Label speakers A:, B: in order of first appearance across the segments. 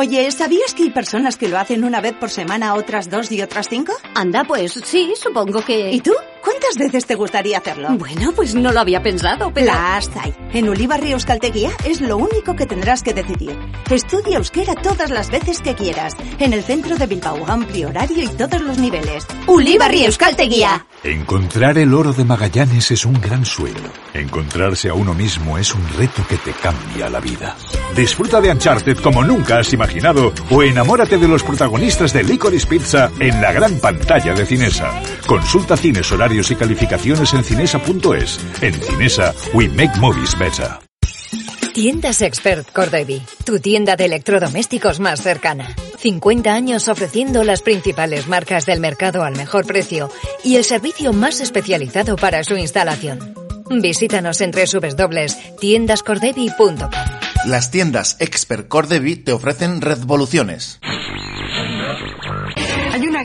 A: Oye, ¿sabías que hay personas que lo hacen una vez por semana, otras dos y otras cinco?
B: Anda, pues sí, supongo que...
A: ¿Y tú? ¿Cuántas veces te gustaría hacerlo?
B: Bueno, pues no lo había pensado, pero...
A: Las hay. En Ulibarri Euskalteguía es lo único que tendrás que decidir. Estudia euskera todas las veces que quieras. En el centro de Bilbao, amplio horario y todos los niveles. Ulibarri Euskalteguía.
C: Encontrar el oro de Magallanes es un gran sueño. Encontrarse a uno mismo es un reto que te cambia la vida. Disfruta de Uncharted como nunca has imaginado o enamórate de los protagonistas de Licorice Pizza en la gran pantalla de Cinesa. Consulta cines, horarios y calificaciones en cinesa.es. En Cinesa, we make movies better.
D: Tiendas Expert Cordevi, tu tienda de electrodomésticos más cercana. 50 años ofreciendo las principales marcas del mercado al mejor precio y el servicio más especializado para su instalación. Visítanos en www.tiendascordevi.com.
E: Las tiendas Expert Cordevi te ofrecen revoluciones.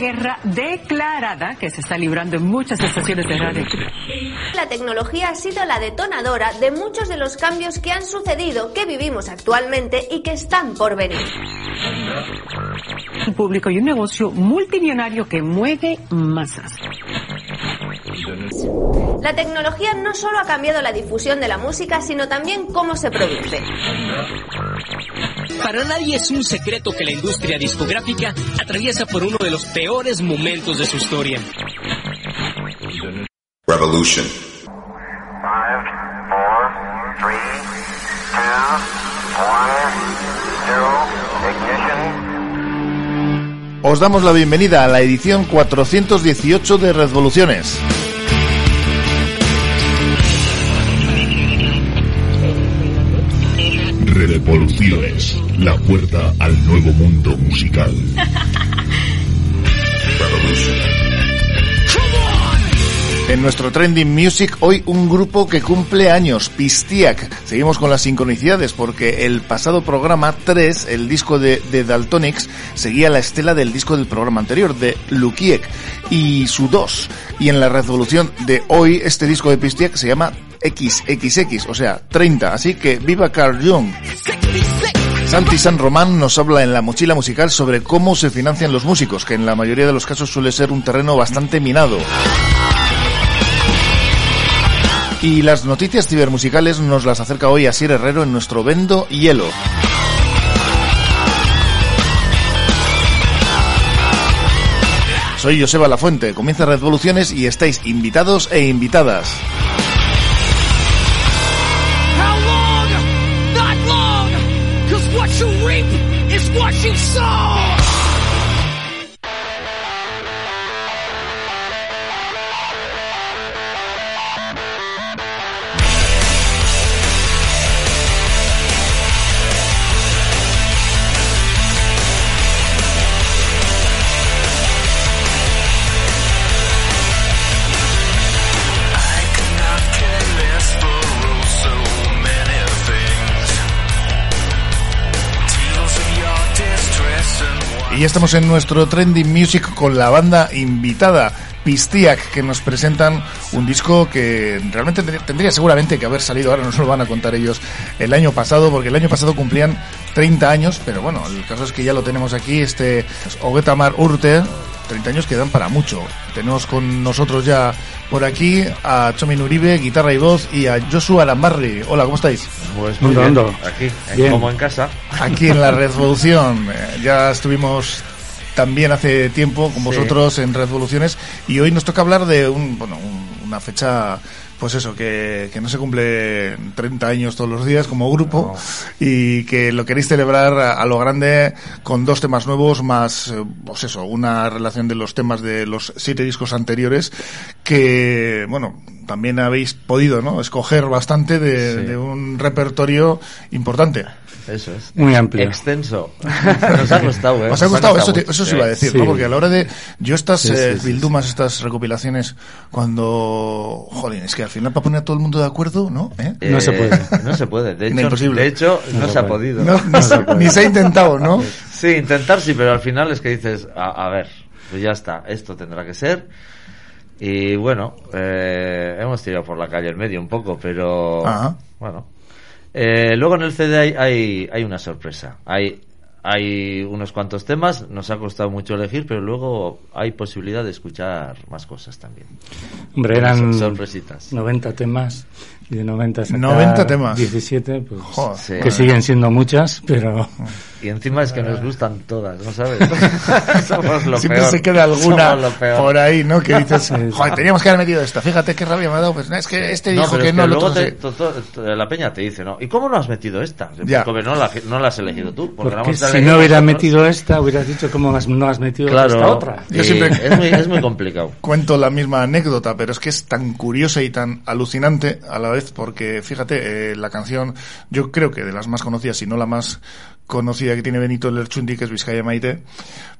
F: Guerra declarada que se está librando en muchas estaciones de radio.
G: La tecnología ha sido la detonadora de muchos de los cambios que han sucedido, que vivimos actualmente y que están por venir.
F: Un público y un negocio multimillonario que mueve masas.
G: La tecnología no solo ha cambiado la difusión de la música, sino también cómo se produce.
H: Para nadie es un secreto que la industria discográfica atraviesa por uno de los peores momentos de su historia.
I: Revolution.
J: Five, four, three, two, one, zero, ignition.
E: Os damos la bienvenida a la edición 418 de Revoluciones.
C: Revoluciones, la puerta al nuevo mundo musical.
E: En nuestro Trending Music hoy un grupo que cumple años, Pistiak. Seguimos con las sincronicidades porque el pasado programa 3, el disco de, de Daltonics, seguía la estela del disco del programa anterior, de Lukiek, y su 2. Y en la revolución de hoy, este disco de Pistiak se llama XXX, o sea, 30. Así que viva Carl Jung. Santi San Román nos habla en la mochila musical sobre cómo se financian los músicos, que en la mayoría de los casos suele ser un terreno bastante minado. Y las noticias cibermusicales nos las acerca hoy Asier Herrero en nuestro Vendo Hielo. Soy Joseba Lafuente, comienza Revoluciones y estáis invitados e invitadas. So. Ya estamos en nuestro Trending Music con la banda invitada, Pistiak, que nos presentan un disco que realmente tendría, seguramente que haber salido, ahora nos lo van a contar ellos, el año pasado, porque el año pasado cumplían 30 años, pero bueno, el caso es que ya lo tenemos aquí, este Ogetamar Urte, 30 años que dan para mucho. Tenemos con nosotros ya por aquí a Chomin Uribe, guitarra y voz, y a Joshua Lambarri. Hola, ¿cómo estáis?
K: Pues muy bien, aquí,
E: Bien.
K: como en casa.
E: Aquí en la Revolución. Eh, Ya estuvimos también hace tiempo con
K: Sí.
E: vosotros en Revoluciones y hoy nos toca hablar de un, bueno, un- una fecha, pues eso, que, que no se cumple 30 años todos los días como grupo y que lo queréis celebrar a, a lo grande con dos temas nuevos más, eh, pues eso, una relación de los temas de los siete discos anteriores que, bueno, también habéis podido, ¿no? Escoger bastante de,
K: Sí.
E: de un repertorio importante.
K: Eso es.
L: Muy amplio.
K: Extenso. Nos ha gustado, ¿eh?
E: ¿Os ha gustado? Eso, te- eso se iba a decir,
L: Sí.
E: ¿no? Porque a la hora de... Yo estas
L: Sí, sí,
E: eh,
L: sí, sí.
E: bildumas, estas recopilaciones, cuando... Jolín, es que al final para poner a todo el mundo de acuerdo, ¿no? ¿Eh?
K: Eh,
L: No se puede.
K: No se puede. De hecho,
E: imposible.
K: de hecho no,
L: No
K: se
L: se
K: ha podido.
E: No, ni, se, ni se ha intentado, ¿no?
K: Sí, intentar sí, pero al final es que dices, a, a ver, pues ya está, esto tendrá que ser. Y bueno, eh, hemos tirado por la calle el medio un poco, pero
E: Ajá.
K: bueno. Eh, luego en el CD hay, hay, hay una sorpresa. Hay hay unos cuantos temas, nos ha costado mucho elegir, pero luego hay posibilidad de escuchar más cosas también.
I: Hombre, eran
K: sorpresitas.
I: 90 temas y de 90 sacar
E: 90 temas.
I: 17, pues,
E: Joder.
K: Sí.
I: que siguen siendo muchas, pero
K: Y encima es que nos gustan todas, ¿no sabes? Somos lo
E: Siempre
K: peor.
E: se queda alguna por ahí, ¿no? Que dices, joder, teníamos que haber metido esta. Fíjate qué rabia me ha dado. Pues no, es que este
K: No,
E: dijo que
K: es
E: no, el
K: luego te- to- to- to- la peña te dice, ¿no? ¿Y cómo no has metido esta?
E: Ya.
K: Porque no la, no la has elegido tú. Porque,
I: porque si no hubiera metido esta, hubieras dicho cómo has- no has metido
K: Claro,
I: esta otra.
E: Yo siempre-
K: es, muy, es muy complicado.
E: Cuento la misma anécdota, pero es que es tan curiosa y tan alucinante a la vez, porque fíjate, eh, la canción, yo creo que de las más conocidas, si no la más conocida que tiene Benito Lerchundi, que es Vizcaya Maite,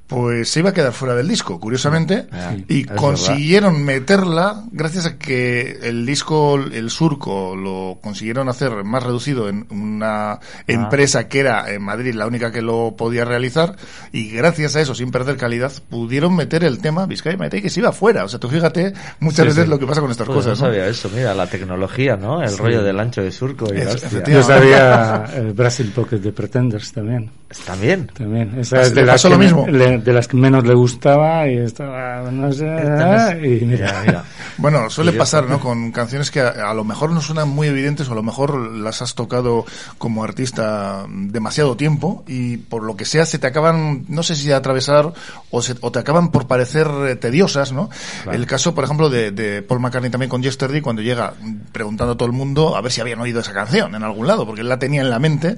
E: pues se iba a quedar fuera del disco, curiosamente,
K: Ah,
E: y consiguieron meterla gracias a que el disco, el surco, lo consiguieron hacer más reducido en una
K: Ah.
E: empresa que era en Madrid la única que lo podía realizar, y gracias a eso, sin perder calidad, pudieron meter el tema Vizcaya Maite que se iba fuera. O sea, tú fíjate muchas
I: Sí,
E: veces
I: sí.
E: lo que pasa con estas
K: Pues
E: cosas.
K: no
E: ¿no?
K: sabía eso, mira, la tecnología, ¿no? El rollo del ancho de surco y
E: Es-.
I: Yo sabía el Brasil Pocket de Pretenders también.
K: Está bien.
I: También. Esa
E: Pues
I: es de las,
E: lo
I: me-
E: mismo.
I: le- de las que menos le gustaba y estaba, no sé, y mira,
K: Mira.
E: Bueno, suele pasar, ¿no? Con canciones que a, a lo mejor no suenan muy evidentes o a lo mejor las has tocado como artista demasiado tiempo y por lo que sea se te acaban, no sé si de atravesar o, se- o te acaban por parecer eh, tediosas, ¿no? El caso, por ejemplo, de, de Paul McCartney también con Yesterday cuando llega preguntando a todo el mundo a ver si habían oído esa canción en algún lado, porque él la tenía en la mente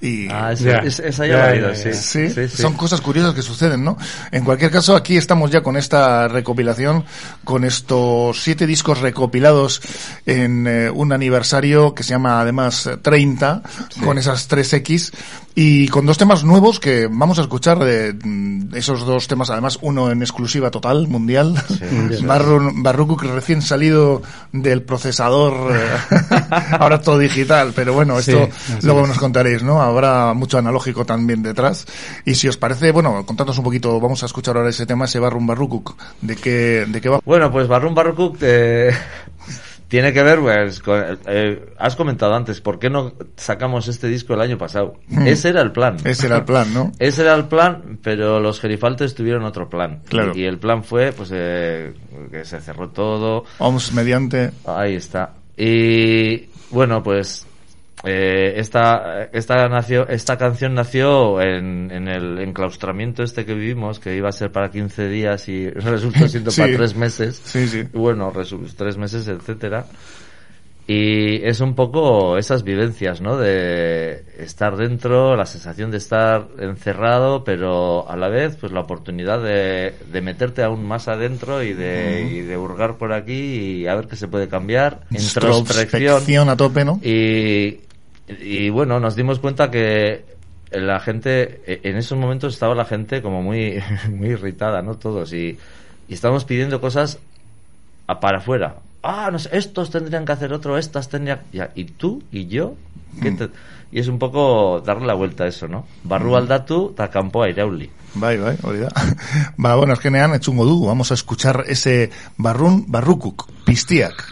E: y...
K: Ah, esa,
I: Ya.
K: es- esa ya,
I: Ya,
K: la he oído, sí.
E: Sí,
K: Sí, sí.
E: son cosas curiosas que suceden, ¿no? En cualquier caso, aquí estamos ya con esta recopilación, con estos siete discos recopilados en eh, un aniversario que se llama además eh, 30, con esas 3X, y con dos temas nuevos que vamos a escuchar de mm, esos dos temas, además uno en exclusiva total, mundial, Barru- Barrukuk recién salido del procesador, eh, ahora todo digital, pero bueno, esto luego
I: es.
E: nos contaréis, ¿no? Habrá mucho analógico también detrás. Y si os parece, bueno, contadnos un poquito, vamos a escuchar ahora ese tema, ese Barrum Barrukuk, de qué, de qué va.
K: Bueno, pues Barrum Barrukuk eh, tiene que ver, pues, con, eh, has comentado antes, ¿por qué no sacamos este disco el año pasado?
E: Mm.
K: Ese era el plan.
E: Ese era el plan, ¿no?
K: Ese era el plan, pero los gerifaltes tuvieron otro plan.
E: Claro.
K: Y, y el plan fue, pues, eh, que se cerró todo.
E: Vamos mediante.
K: Ahí está. Y bueno, pues eh, esta esta nació esta canción nació en, en el enclaustramiento este que vivimos, que iba a ser para 15 días y resultó siendo
E: Sí.
K: para tres meses.
E: Sí, sí.
K: Bueno, tres meses, etcétera. Y es un poco esas vivencias, ¿no? De estar dentro, la sensación de estar encerrado, pero a la vez, pues la oportunidad de, de meterte aún más adentro y de, y de hurgar por aquí y a ver qué se puede cambiar. Introspección.
E: A tope, ¿no?
K: Y, y bueno, nos dimos cuenta que la gente, e- en esos momentos estaba la gente como muy, muy irritada, ¿no? Todos. Y, y estábamos pidiendo cosas a- para afuera. Ah, no sé, estos tendrían que hacer otro, estas tendrían... Ya, ¿Y tú? ¿Y yo? ¿Qué te- Y es un poco darle la vuelta a eso, ¿no? Barru aldatu, ta kanpoa irauli.
E: Bai, bai, hori da. Ba, bueno, azkenean, etxungo du, vamos a escuchar ese Barrun Barrukuk, piztiak.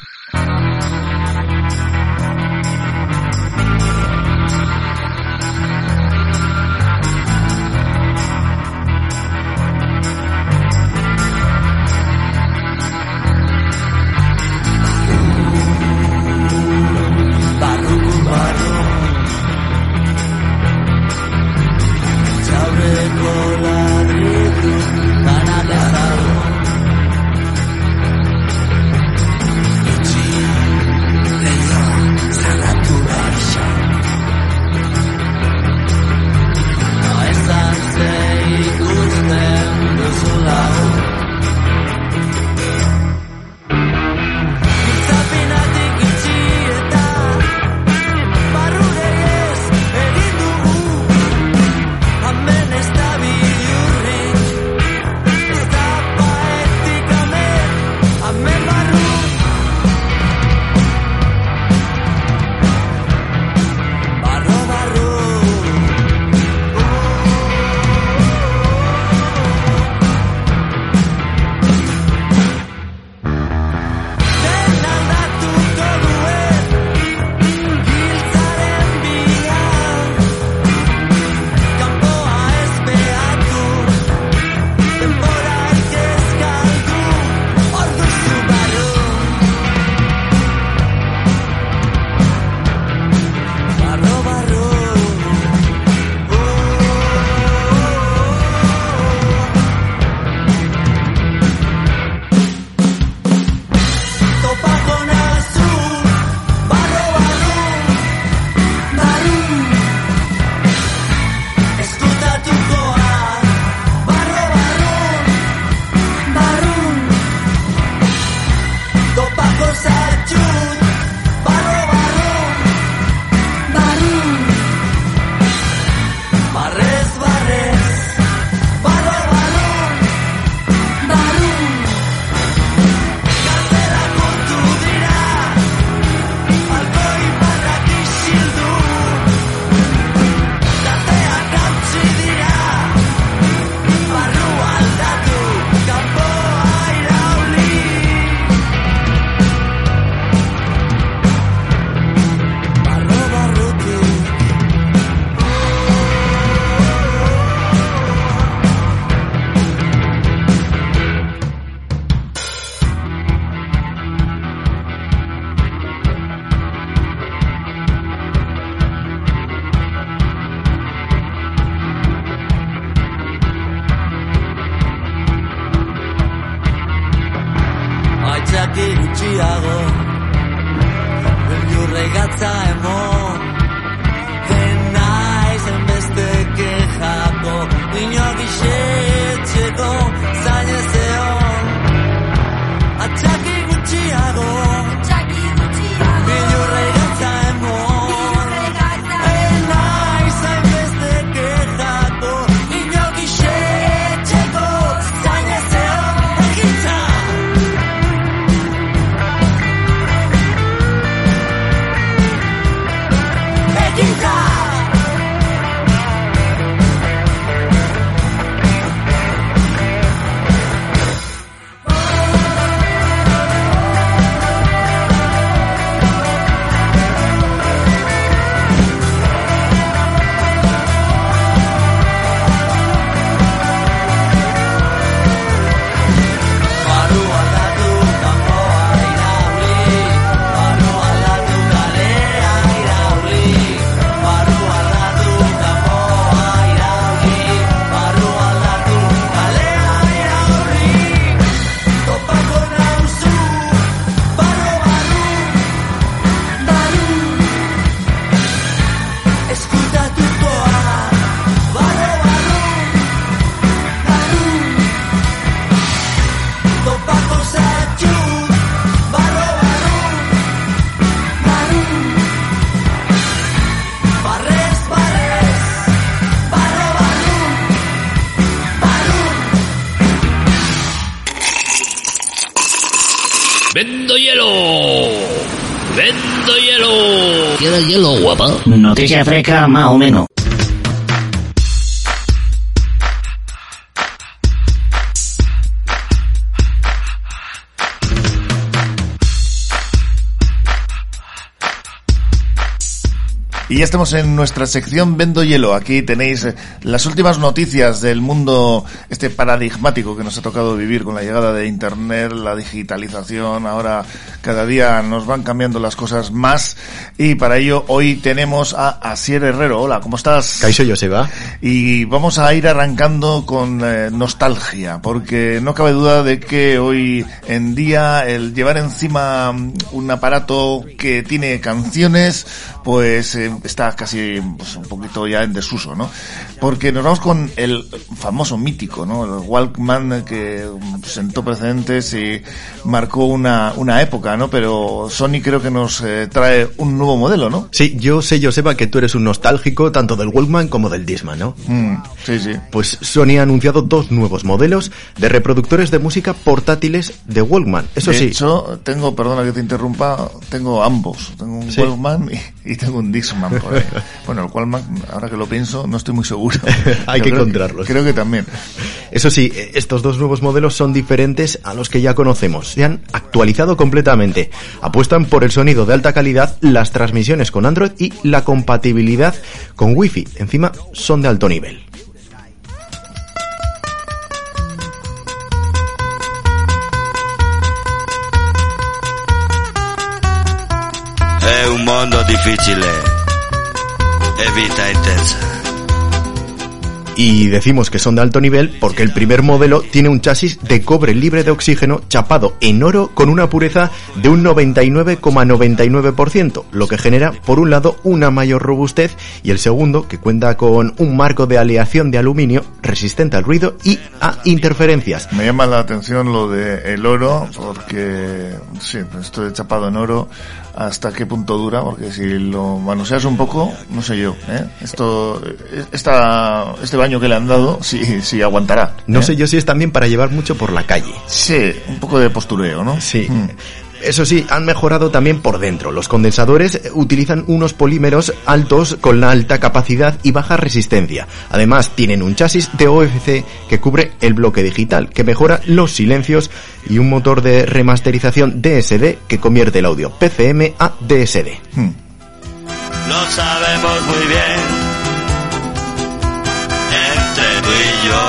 M: ¿Quieres hielo, guapa?
N: Noticia fresca, más o menos.
E: Y ya estamos en nuestra sección Vendo Hielo. Aquí tenéis eh, las últimas noticias del mundo este paradigmático que nos ha tocado vivir con la llegada de Internet, la digitalización. Ahora cada día nos van cambiando las cosas más. Y para ello hoy tenemos a Asier Herrero. Hola, ¿cómo estás?
O: Caixo Joseba.
E: Y vamos a ir arrancando con eh, nostalgia, porque no cabe duda de que hoy en día el llevar encima un aparato que tiene canciones, pues eh, está casi pues, un poquito ya en desuso, ¿no? Porque nos vamos con el famoso mítico, ¿no? El Walkman que sentó precedentes y marcó una, una época, ¿no? Pero Sony creo que nos eh, trae un nuevo modelo, ¿no?
O: Sí, yo sé, Joseba, que tú eres un nostálgico tanto del Walkman como del Discman, ¿no?
E: Mm, sí, sí.
O: Pues Sony ha anunciado dos nuevos modelos de reproductores de música portátiles de Walkman. Eso
E: de
O: sí.
E: hecho, tengo, perdona que te interrumpa, tengo ambos. Tengo un
O: Sí.
E: Walkman y, y tengo un Por ahí. bueno, el Walkman, ahora que lo pienso, no estoy muy seguro.
O: Hay
E: Yo
O: que
E: creo-
O: encontrarlos.
E: Creo que también.
O: Eso sí, eh, estos dos nuevos modelos son diferentes a los que ya conocemos. Se han actualizado completamente. Apuestan por el sonido de alta calidad, las transmisiones con Android y la compatibilidad con Wi-Fi. Encima son de alto nivel.
P: È un mondo difficile heavy titans.
O: Y decimos que son de alto nivel porque el primer modelo tiene un chasis de cobre libre de oxígeno chapado en oro con una pureza de un 99,99%, lo que genera, por un lado, una mayor robustez y el segundo, que cuenta con un marco de aleación de aluminio resistente al ruido y a interferencias.
E: Me llama la atención lo de el oro, porque, sí, esto de chapado en oro, hasta qué punto dura, porque si lo manoseas un poco, no sé yo, ¿eh? Esto, esta, este baño que le han dado, sí, sí aguantará.
O: No
E: ¿eh?
O: sé yo si es también para llevar mucho por la calle.
E: Sí, un poco de postureo, ¿no?
O: Sí. Eso sí, han mejorado también por dentro. Los condensadores eh, utilizan unos polímeros altos con la alta capacidad y baja resistencia. Además, tienen un chasis de OFC que cubre el bloque digital, que mejora los silencios y un motor de remasterización DSD que convierte el audio PCM a DSD.
P: Lo sabemos muy bien. Yo.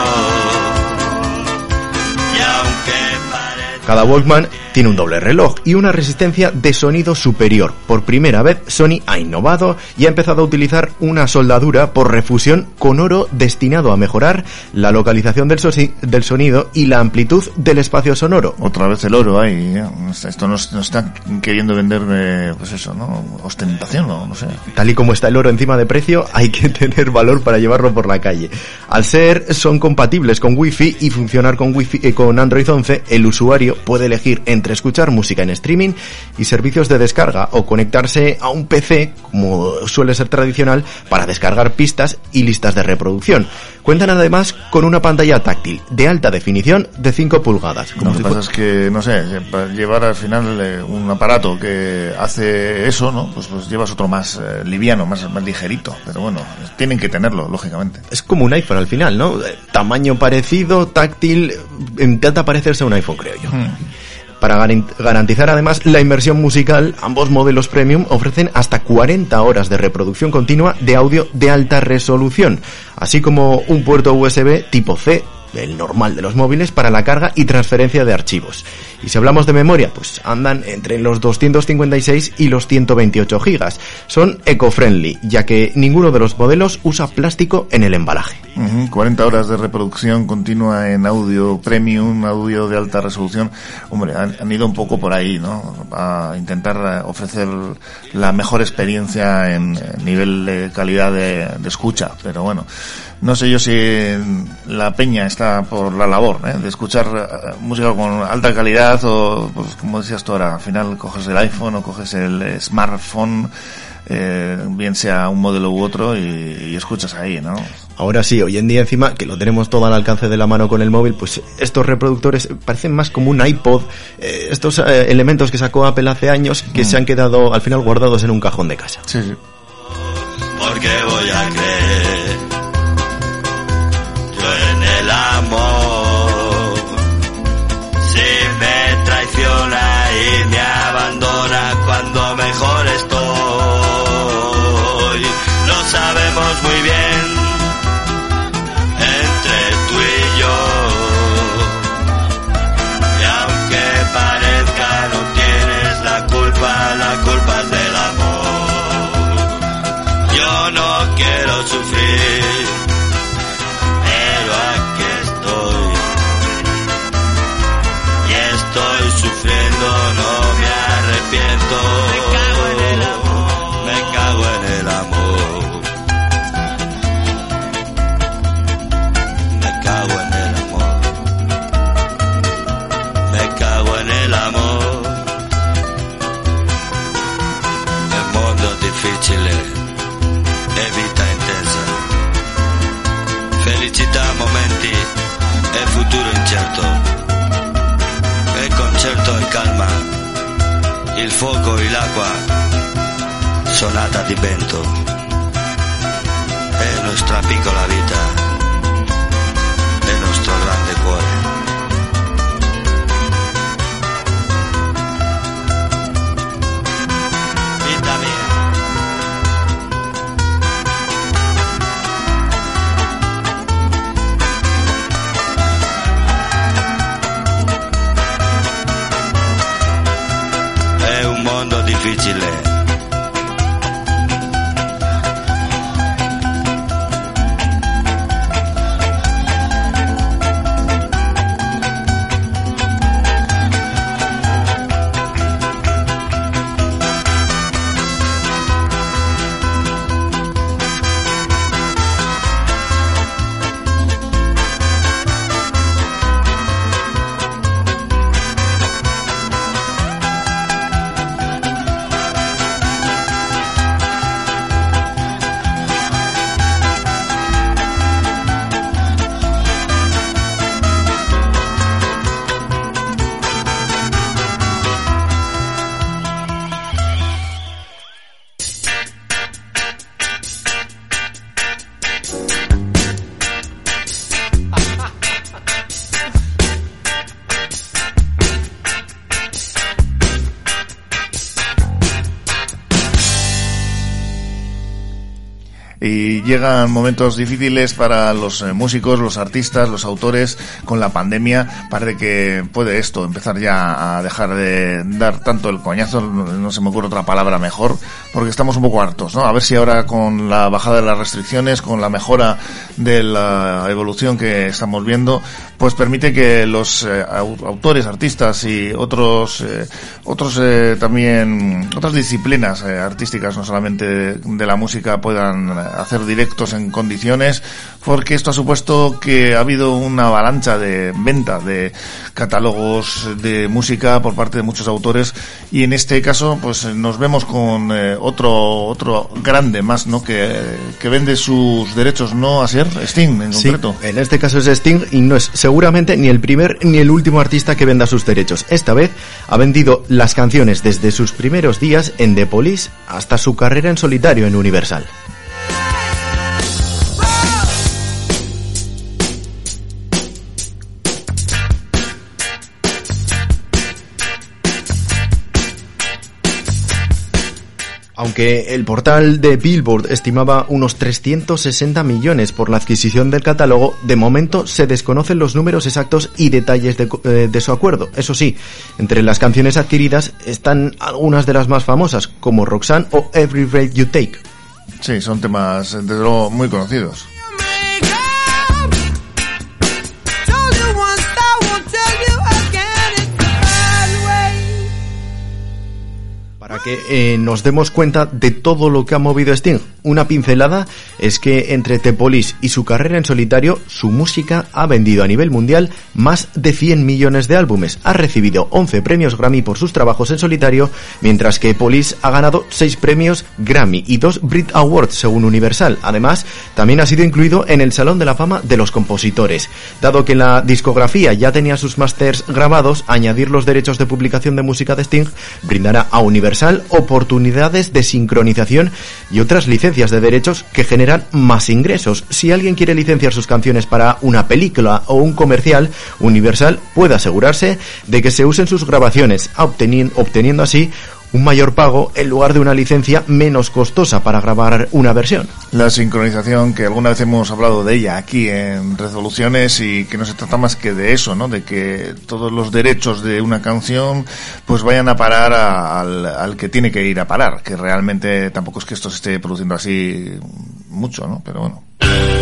P: Y aunque
O: Cada Walkman Tiene un doble reloj y una resistencia de sonido superior. Por primera vez, Sony ha innovado y ha empezado a utilizar una soldadura por refusión con oro destinado a mejorar la localización del, sonido y la amplitud del espacio sonoro.
E: Otra vez el oro ahí. ¿eh? Esto nos, nos están queriendo vender, eh, pues eso, ¿no? Ostentación, ¿no? No sé.
O: Tal y como está el oro encima de precio, hay que tener valor para llevarlo por la calle. Al ser son compatibles con Wi-Fi y funcionar con Wi-Fi eh, con Android 11, el usuario puede elegir entre escuchar música en streaming y servicios de descarga o conectarse a un PC, como suele ser tradicional, para descargar pistas y listas de reproducción. Cuentan además con una pantalla táctil de alta definición de 5 pulgadas.
E: Lo que pasa es que, no sé, para llevar al final eh, un aparato que hace eso, ¿no? Pues, pues llevas otro más eh, liviano, más, más ligerito. Pero bueno, tienen que tenerlo, lógicamente.
O: Es como un iPhone al final, ¿no? Eh, Tamaño parecido, táctil, intenta parecerse a un iPhone, creo yo. Para garan- garantizar además la inmersión musical, ambos modelos premium ofrecen hasta 40 horas de reproducción continua de audio de alta resolución, así como un puerto USB tipo C, el normal de los móviles, para la carga y transferencia de archivos. Y si hablamos de memoria, pues andan entre los 256 y los 128 gigas. Son eco-friendly, ya que ninguno de los modelos usa plástico en el embalaje.
E: Ujú, 40 horas de reproducción continua en audio premium, audio de alta resolución. Hombre, han, ido un poco por ahí, ¿no? A intentar eh, ofrecer la mejor experiencia en nivel de calidad de escucha. Pero bueno, no sé yo si la peña está por la labor ¿eh? de escuchar eh, música con alta calidad o, pues como decías tú ahora, al final coges el iPhone o coges el smartphone, eh, bien sea un modelo u otro y, y escuchas ahí, ¿no?
O: Ahora sí, hoy en día encima que lo tenemos todo al alcance de la mano con el móvil, pues estos reproductores parecen más como un iPod, eh, estos eh, elementos que sacó Apple hace años que se han quedado al final guardados en un cajón de casa.
E: Sí, sí.
P: porque voy a creer sabemos muy bien di vento. È nostra piccola vita.
E: Llegan momentos difíciles para los eh, músicos, los artistas, los autores. Con la pandemia parece que puede esto empezar ya a dejar de dar tanto el coñazo, no se me ocurre otra palabra mejor, porque estamos un poco hartos, ¿no? A ver si ahora con la bajada de las restricciones, con la mejora de la evolución que estamos viendo, pues permite que los eh, au- autores, artistas y otros eh, otros también otras disciplinas artísticas, no solamente de, la música, puedan hacer directos en condiciones, porque esto ha supuesto que ha habido una avalancha de venta de catálogos de música por parte de muchos autores y en este caso pues nos vemos con eh, otro otro grande más, ¿no? Que, que vende sus derechos, ¿no? A ser Sting en
O: Sí,
E: concreto.
O: en este caso es Sting y no es seguramente ni el primer ni el último artista que venda sus derechos. Esta vez ha vendido las canciones desde sus primeros días en The Police hasta su carrera en solitario en Universal. Aunque el portal de Billboard estimaba unos 360 millones por la adquisición del catálogo, de momento se desconocen los números exactos y detalles eh, de su acuerdo. Eso sí, entre las canciones adquiridas están algunas de las más famosas, como Roxanne o Every Breath You Take.
E: Sí, son temas, desde luego, muy conocidos.
O: Para que eh, nos demos cuenta de todo lo que ha movido Sting, una pincelada es que entre The Police y su carrera en solitario, su música ha vendido a nivel mundial más de 100 millones de álbumes, ha recibido 11 premios Grammy por sus trabajos en solitario, mientras que Police ha ganado 6 premios Grammy y 2 Brit Awards según Universal. Además, también ha sido incluido en el Salón de la Fama de los Compositores. Dado que la discografía ya tenía sus masters grabados, añadir los derechos de publicación de música de Sting brindará a Universal oportunidades de sincronización y otras licencias de derechos que generan más ingresos. Si alguien quiere licenciar sus canciones para una película o un comercial, Universal puede asegurarse de que se usen sus grabaciones, obteni- obteniendo así un mayor pago en lugar de una licencia menos costosa para grabar una versión.
E: La sincronización, que alguna vez hemos hablado de ella aquí en Resoluciones y que no se trata más que de eso, ¿no? De que todos los derechos de una canción pues vayan a parar a- al, al que tiene que ir a parar, que realmente tampoco es que esto se esté produciendo así mucho, ¿no? Pero bueno.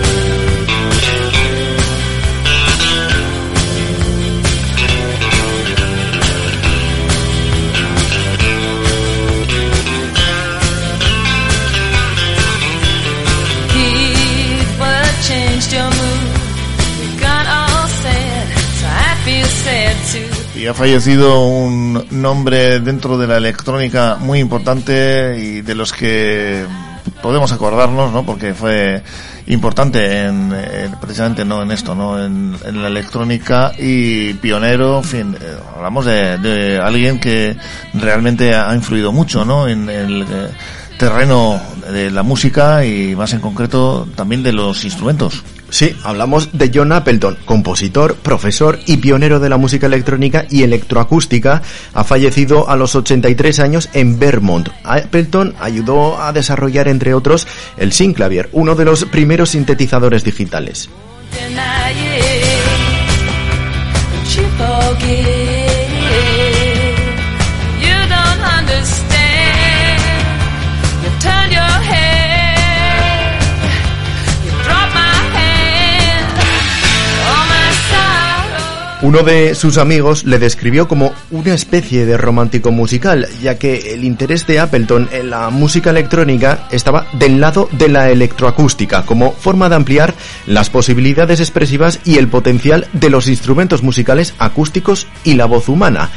E: Y ha fallecido un nombre dentro de la electrónica muy importante y de los que podemos acordarnos, ¿no? Porque fue importante en, eh, precisamente no en esto, ¿no? En, la electrónica y pionero, en fin, eh, hablamos de, de alguien que realmente ha influido mucho, ¿no? En el eh, terreno de la música y más en concreto también de los instrumentos.
O: Sí, hablamos de John Appleton, compositor, profesor y pionero de la música electrónica y electroacústica. Ha fallecido a los 83 años en Vermont. Appleton ayudó a desarrollar, entre otros, el Synclavier, uno de los primeros sintetizadores digitales. Uno de sus amigos le describió como una especie de romántico musical, ya que el interés de Appleton en la música electrónica estaba del lado de la electroacústica, como forma de ampliar las posibilidades expresivas y el potencial de los instrumentos musicales acústicos y la voz humana.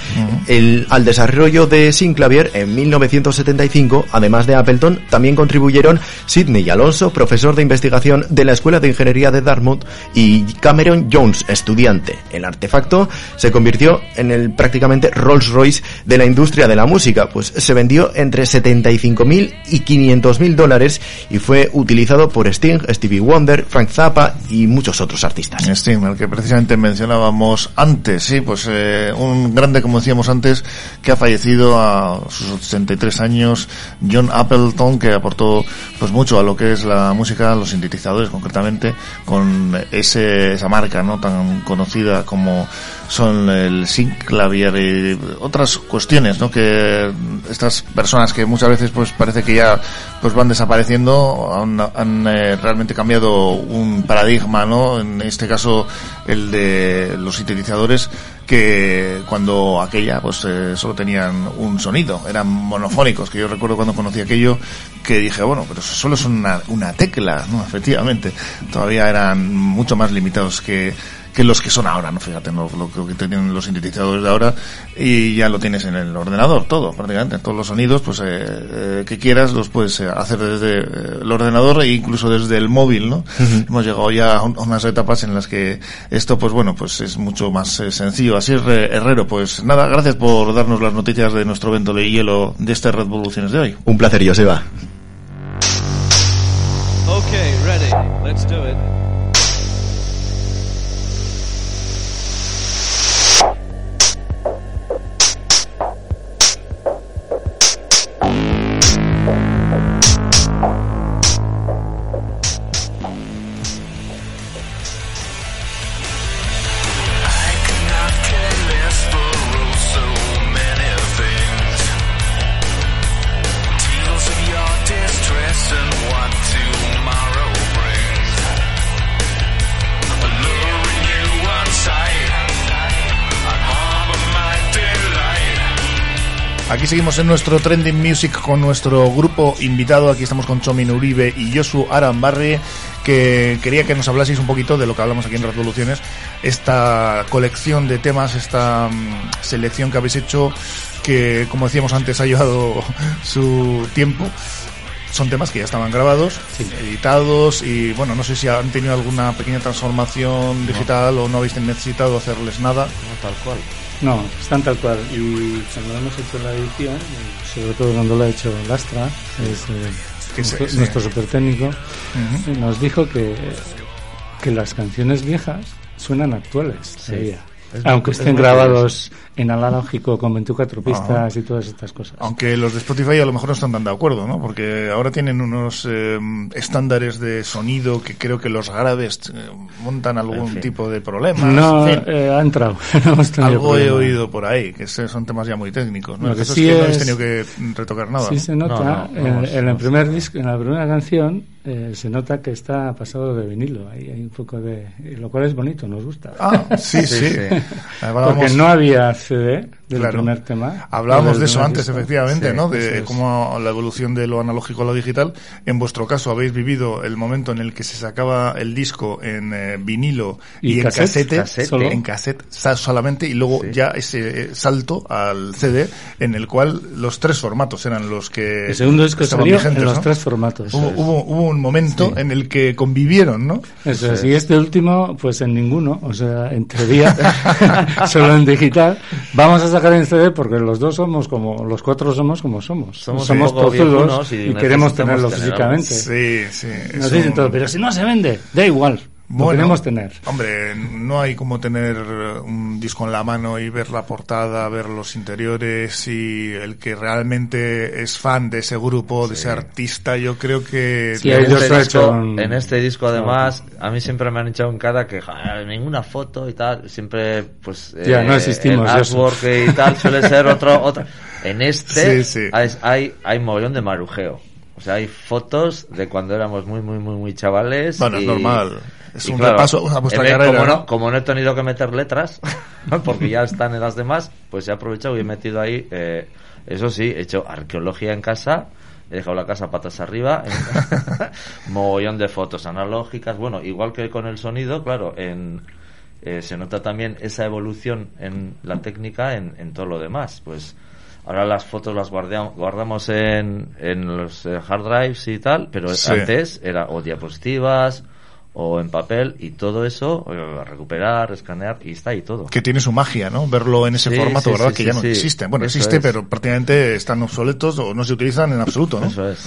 O: El- al desarrollo de Synclavier en 1975, además de Appleton, también contribuyeron Sidney Alonso, profesor de investigación de la Escuela de Ingeniería de Dartmouth, y Cameron Jones, estudiante. El artefacto facto se convirtió en el prácticamente Rolls Royce de la industria de la música, pues se vendió entre 75.000 y 500.000 dólares y fue utilizado por Sting, Stevie Wonder, Frank Zappa y muchos otros artistas.
E: Sting, el que precisamente mencionábamos antes, sí, pues eh, un grande, como decíamos antes, que ha fallecido a sus 83 años, John Appleton, que aportó pues mucho a lo que es la música, los sintetizadores concretamente, con ese, esa marca no tan conocida como son el Synclavier y otras cuestiones, ¿no? Que estas personas que muchas veces pues parece que ya pues van desapareciendo han, han eh, realmente cambiado un paradigma, ¿no? En este caso el de los sintetizadores que cuando aquella pues eh, solo tenían un sonido, eran monofónicos, que yo recuerdo cuando conocí aquello que dije, bueno, pero solo son una, una tecla, ¿no? Efectivamente, todavía eran mucho más limitados que que los que son ahora, ¿no? Fíjate, ¿no? lo, lo que tienen los sintetizadores de ahora y ya lo tienes en el ordenador, todo, prácticamente, todos los sonidos, pues, eh, eh, que quieras los puedes eh, hacer desde eh, el ordenador e incluso desde el móvil, ¿no? Hemos llegado ya a, un- a unas etapas en las que esto, pues bueno, pues es mucho más eh, sencillo. Así es, Re- Herrero, pues nada, gracias por darnos las noticias de nuestro evento de hielo de Red Revoluciones de hoy.
O: Un placer, Joseba.
Q: Okay, ready. Let's do it.
E: Aquí seguimos en nuestro Trending Music con nuestro grupo invitado. Aquí estamos con Chomin Uribe y Josu Arambarri, que quería que nos hablaseis un poquito de lo que hablamos aquí en Revoluciones. Esta colección de temas, esta mm, selección que habéis hecho, que como decíamos antes ha llevado su tiempo. Son temas que ya estaban grabados, editados y bueno, no sé si han tenido alguna pequeña transformación digital o no habéis necesitado hacerles nada.
K: tal cual.
I: No, están tal cual. Y cuando hemos hecho la edición, sobre todo cuando lo ha hecho Lastra, es, eh,
E: sí,
I: nuestro,
E: sí.
I: nuestro super técnico, nos dijo que, que las canciones viejas suenan actuales.
E: Es-
I: Aunque
E: es
I: estén grabados en analógico con 24 pistas
E: Ajá.
I: y todas estas cosas.
E: Aunque los de Spotify a lo mejor no están tan de acuerdo, ¿no? Porque ahora tienen unos eh, estándares de sonido que creo que los graves eh, montan algún
I: fin.
E: tipo de problema.
I: No,
E: En fin,
I: eh, ha entrado. No hemos tenido
E: algo he
I: problema.
E: oído por ahí, que son temas ya muy técnicos, ¿no?
I: Lo que
E: caso
I: sí
E: es que no habéis
I: es-
E: tenido que retocar nada.
I: Sí
E: ¿no?
I: se nota,
E: No, no,
I: en,
E: vamos,
I: en el
E: vamos.
I: primer disco, en la primera canción, eh, se nota que está pasado de vinilo. Ahí hay un poco de, lo cual es bonito, nos gusta.
E: Ah, sí, sí. Hablábamos-
I: Porque no había CD del
E: Claro.
I: primer tema.
E: Hablábamos de eso antes,
I: disco.
E: efectivamente,
I: Sí,
E: ¿no? De cómo la evolución de lo analógico a lo digital. En vuestro caso, habéis vivido el momento en el que se sacaba el disco en eh, vinilo y,
I: Y
E: en
I: cassette,
E: casete,
I: cassette, solo.
E: en cassette solamente, y luego ya ese eh, salto al CD, en el cual los tres formatos eran los que
I: El segundo disco
E: estaban
I: salió
E: vigentes,
I: en los
E: ¿no?
I: tres formatos.
E: Hubo, hubo, hubo un momento en el que convivieron, ¿no?
I: Eso es, y este último, pues en ninguno, o sea, en teoría, solo en digital. Vamos a sacar en CD porque los dos somos como, los cuatro somos como somos.
K: Somos viejunos y
I: y, queremos tenerlo
K: tener
I: físicamente.
E: Sí, sí.
I: Nos dicen
E: un-
I: todo, pero si no se vende, da igual, lo
E: Bueno,
I: queremos tener.
E: Hombre, no hay como tener eh, un disco en la mano y ver la portada, ver los interiores y el que realmente es fan de ese grupo, de ese artista, yo creo que...
K: Y en, este disco, en este disco, además, a mí siempre me han echado en cara que "Ja, ninguna foto y tal, siempre, pues,
I: Ya, no existimos,
K: el
I: eso.
K: artwork y tal suele ser otro, otro. En este
E: Sí, sí.
K: Hay, hay, hay mogollón de marujeo. O sea, hay fotos de cuando éramos muy, muy, muy, muy chavales.
E: Bueno, es normal. Es un repaso a vuestra carrera,
K: Como
E: ¿no?
K: no, como no he tenido que meter letras, porque ya están en las demás, pues he aprovechado y he metido ahí, eh, eso sí, he hecho arqueología en casa, he dejado la casa patas arriba, en- mogollón de fotos analógicas, bueno, igual que con el sonido, claro, en, eh, se nota también esa evolución en la técnica en, en todo lo demás, pues ahora las fotos las guardea- guardamos en, en los eh, hard drives y tal, pero
E: Sí.
K: antes era o diapositivas o en papel y todo eso eh, recuperar, escanear y está ahí todo.
E: Que tiene su magia, ¿no? Verlo en ese
K: Sí,
E: formato,
K: sí,
E: ¿verdad?
K: sí,
E: que
K: sí,
E: ya no
K: sí.
E: existe. Bueno,
K: Eso
E: existe,
K: es.
E: pero prácticamente están obsoletos o no se utilizan en absoluto, ¿no?
K: Eso es.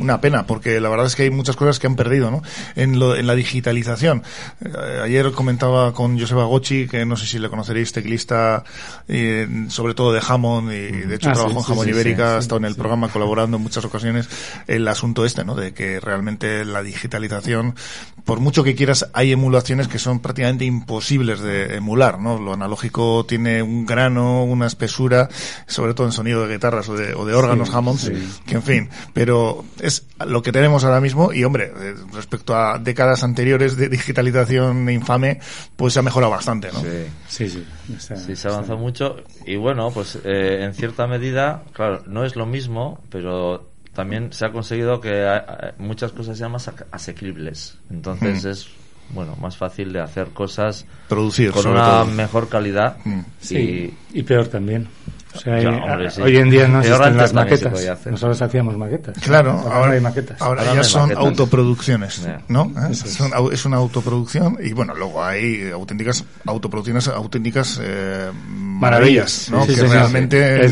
E: Una pena, porque la verdad es que hay muchas cosas que han perdido, ¿no? En, lo, en la digitalización. Eh, ayer comentaba con Joseba Gochi, que no sé si le conoceréis, teclista, eh, sobre todo de Hammond, y de hecho
I: Ah, sí,
E: trabajó en Hammond
I: sí,
E: Ibérica,
I: sí,
E: ha estado en el programa colaborando en muchas ocasiones, el asunto este, ¿no? De que realmente la digitalización, por mucho que quieras, hay emulaciones que son prácticamente imposibles de emular, ¿no? Lo analógico tiene un grano, una espesura, sobre todo en sonido de guitarras o de, o de órganos
I: Sí,
E: Hammond,
I: sí.
E: que en fin, pero es lo que tenemos ahora mismo y hombre, eh, respecto a décadas anteriores de digitalización infame, pues se ha mejorado bastante, ¿no?
K: Sí.
I: Sí, sí. está-
K: Sí, se avanza mucho y bueno, pues eh, en cierta medida, claro, no es lo mismo, pero también se ha conseguido que eh, muchas cosas sean más asequibles. Entonces
E: Mm.
K: es, bueno, más fácil de hacer cosas
E: Producir,
K: con una
E: todo.
K: mejor calidad.
I: Sí, y peor también. O sea,
K: Ya,
I: hay-
K: hombre,
I: a-
K: sí.
I: hoy en día no
K: Peor
I: existen las maquetas. Nosotros hacíamos maquetas.
E: Claro,
I: ahora, hay maquetas.
E: ahora
K: Ahora
E: ya son
K: maquetas.
E: autoproducciones. ¿no? ¿Eh?
I: Es.
E: Es una autoproducción y bueno, luego hay auténticas autoproducciones, auténticas eh, maravillas,
I: Maravillas,
E: ¿no?
I: sí, sí,
E: que
I: sí,
E: realmente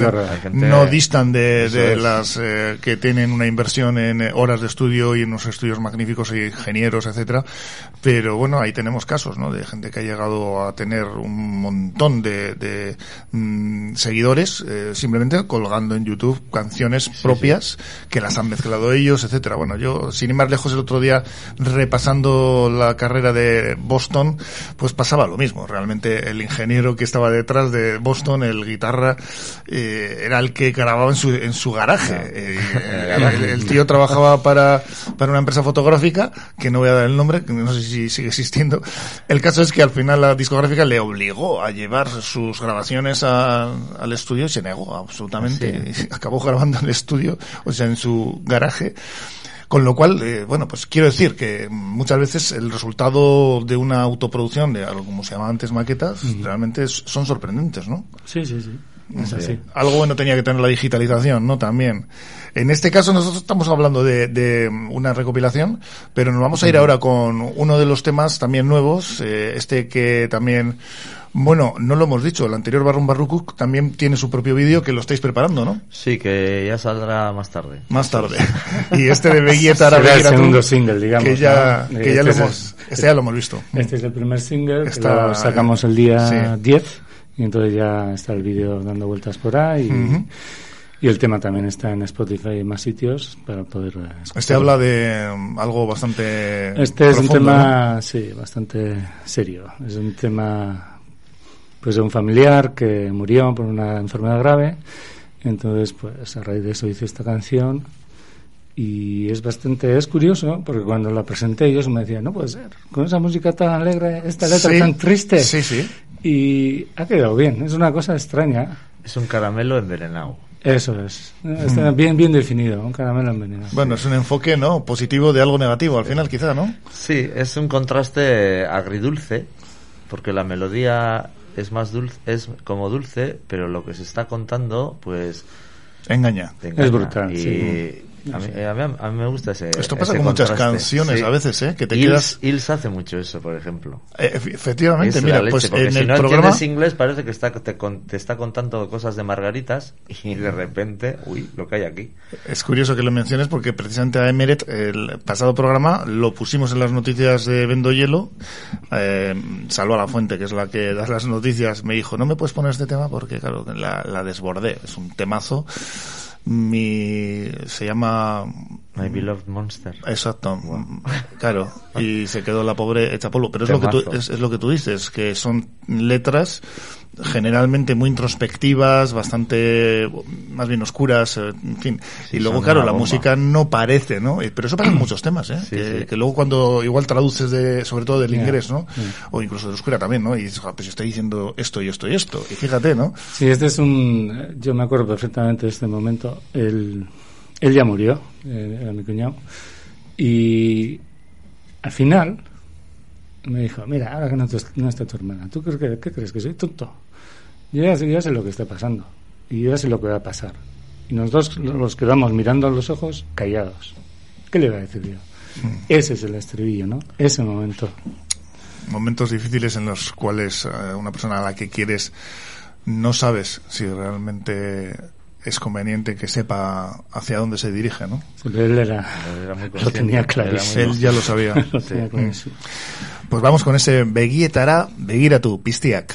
E: no distan de, las eh, que tienen una inversión en eh, horas de estudio y en unos estudios magníficos y ingenieros, etcétera. Pero bueno, ahí tenemos casos, ¿no? De gente que ha llegado a tener un montón de, de, mm, seguidores eh, simplemente colgando en YouTube canciones propias que las han mezclado ellos, etcétera. Bueno, yo sin ir más lejos el otro día repasando la carrera de Boston, pues pasaba lo mismo. Realmente el ingeniero que estaba detrás de Boston, el guitarra, eh, era el que grababa en su, en su garaje. Eh, el, el tío trabajaba para, para una empresa fotográfica, que no voy a dar el nombre, que no sé si sigue existiendo. El caso es que al final la discográfica le obligó a llevar sus grabaciones a- al estudio y se negó absolutamente. Y acabó grabando en el estudio, o sea, en su garaje. Con lo cual, eh, bueno, pues quiero decir que muchas veces el resultado de una autoproducción, de algo como se llamaba antes maquetas, realmente es- son sorprendentes, ¿no?
I: Sí, sí, sí. Es
E: Sí.
I: así.
E: Algo bueno tenía que tener la digitalización, ¿no? También. En este caso nosotros estamos hablando de, de una recopilación, pero nos vamos a ir ahora con uno de los temas también nuevos, eh, este que también, bueno, no lo hemos dicho, el anterior Barrum Barrucuk también tiene su propio vídeo que lo estáis preparando, ¿no?
K: Sí, que ya saldrá más tarde.
E: Más tarde. Y este de Belleta
I: Será el segundo
E: tú,
I: single, digamos.
E: Que ya,
I: ¿no?
E: que ya
I: Este
E: lo
I: es el-
E: hemos, este ya lo hemos visto.
I: Este es el primer single,
E: Está-
I: que lo sacamos el día
E: sí.
I: 10 y entonces ya está el vídeo dando vueltas por ahí y, el tema también está en Spotify y más sitios para poder eh, escucharlo.
E: Este habla de um, algo bastante
I: Este es un tema, sí, bastante serio. Es un tema, pues, de un familiar que murió por una enfermedad grave. Entonces, pues, a raíz de eso hice esta canción. Y es bastante, es curioso, porque cuando la presenté ellos me decían, no puede ser, con esa música tan alegre, esta letra
E: Sí,
I: tan triste.
E: Sí, sí.
I: Y ha quedado bien, es una cosa extraña.
K: Es un caramelo envenenado.
I: Eso es, está bien, bien definido, un caramelo envenenado.
E: Bueno, es un enfoque, ¿no? Positivo de algo negativo, al final, quizá, ¿no?
K: Sí, es un contraste agridulce, porque la melodía es más dulce, es como dulce, pero lo que se está contando, pues...
E: Engaña.
I: Es brutal,
K: Y
I: sí.
K: A, mí, a, mí, a mí me gusta ese
E: Esto pasa
K: ese
E: con muchas
K: contraste.
E: canciones
K: Sí.
E: a veces, ¿eh? Que te
K: Ils,
E: quedas...
K: Ils hace mucho eso, por ejemplo.
E: Eh, efe- efectivamente,
K: Es
E: mira,
K: la leche,
E: pues en
K: si
E: el
K: no
E: programa...
K: entiendes inglés parece que está, te, te está contando cosas de margaritas y de repente, uy, lo que hay aquí.
E: Es curioso que lo menciones porque precisamente a Emeret, el pasado programa, lo pusimos en las noticias de Vendo Hielo. Eh, Salva la Fuente, que es la que da las noticias, me dijo, no me puedes poner este tema porque, claro, la, la desbordé. Es un temazo. Mi, se llama...
K: My Beloved Monster.
E: Exacto, claro, y se quedó la pobre hecha polvo. Pero es lo, que tú, es, es lo que tú dices, que son letras generalmente muy introspectivas, bastante más bien oscuras, eh, en fin.
K: Sí,
E: y luego, claro, la
K: bomba.
E: música no parece, ¿no? Eh, Pero eso pasa en muchos temas, ¿eh?
K: Sí,
E: que,
K: sí.
E: que luego cuando igual traduces de, sobre todo del inglés, ¿no?
I: ya.
E: O incluso de oscura también, ¿no? Y dices, "Ah, pues estoy diciendo esto y esto y esto. Y fíjate, ¿no?
I: Sí, este es un. Yo me acuerdo perfectamente de este momento. Él, él ya murió, eh, era mi cuñado. Y al final me dijo, mira, ahora que no, no está tu hermana, ¿tú crees que, qué crees que soy tonto? Yo ya, yo sé lo que está pasando y yo ya sé lo que va a pasar. Y nosotros los quedamos mirando a los ojos callados. ¿Qué le va a decir yo? Mm. Ese es el estribillo, ¿no? Ese momento.
R: Momentos difíciles en los cuales eh, una persona a la que quieres no sabes si realmente es conveniente que sepa hacia dónde se dirige, ¿no?
I: Él era,
K: era muy
I: lo tenía clarísimo.
R: Él ya lo sabía.
I: lo tenía
R: mm.
I: sí.
R: Pues vamos con ese
E: Beguietará, Begira tú,
R: Pistiak.